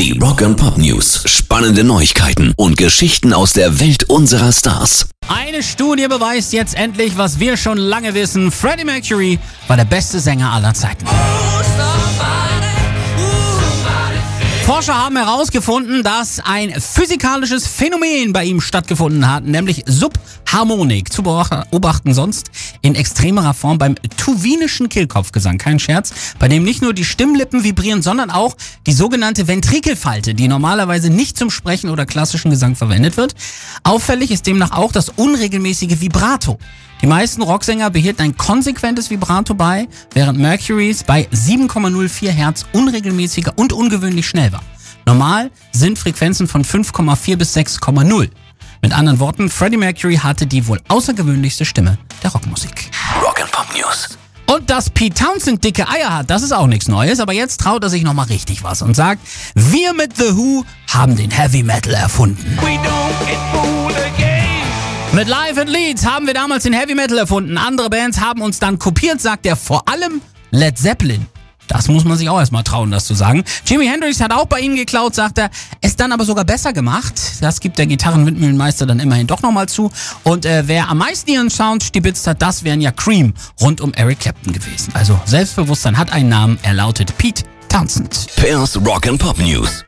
Die Rock and Pop News. Spannende Neuigkeiten und Geschichten aus der Welt unserer Stars. Eine Studie beweist jetzt endlich, was wir schon lange wissen. Freddie Mercury war der beste Sänger aller Zeiten. Forscher haben herausgefunden, dass ein physikalisches Phänomen bei ihm stattgefunden hat, nämlich Subharmonik. Zu beobachten sonst in extremerer Form beim tuvinischen Kehlkopfgesang. Kein Scherz, bei dem nicht nur die Stimmlippen vibrieren, sondern auch die sogenannte Ventrikelfalte, die normalerweise nicht zum Sprechen oder klassischen Gesang verwendet wird. Auffällig ist demnach auch das unregelmäßige Vibrato. Die meisten Rocksänger behielten ein konsequentes Vibrato bei, während Mercurys bei 7,04 Hertz unregelmäßiger und ungewöhnlich schnell war. Normal sind Frequenzen von 5,4 bis 6,0. Mit anderen Worten, Freddie Mercury hatte die wohl außergewöhnlichste Stimme der Rockmusik. Rock and Pop News. Und dass Pete Townsend dicke Eier hat, das ist auch nichts Neues, aber jetzt traut er sich nochmal richtig was und sagt, wir mit The Who haben den Heavy Metal erfunden. Mit Live and Leads haben wir damals den Heavy Metal erfunden. Andere Bands haben uns dann kopiert, sagt er vor allem Led Zeppelin. Das muss man sich auch erstmal trauen, das zu sagen. Jimi Hendrix hat auch bei ihnen geklaut, sagt er, es dann aber sogar besser gemacht. Das gibt der Gitarrenwindmühlenmeister dann immerhin doch nochmal zu. Und äh, wer am meisten ihren Sound stibitzt hat, das wären ja Cream rund um Eric Clapton gewesen. Also Selbstbewusstsein hat einen Namen, er lautet Pete Townsend. Pairs Rock and Pop News.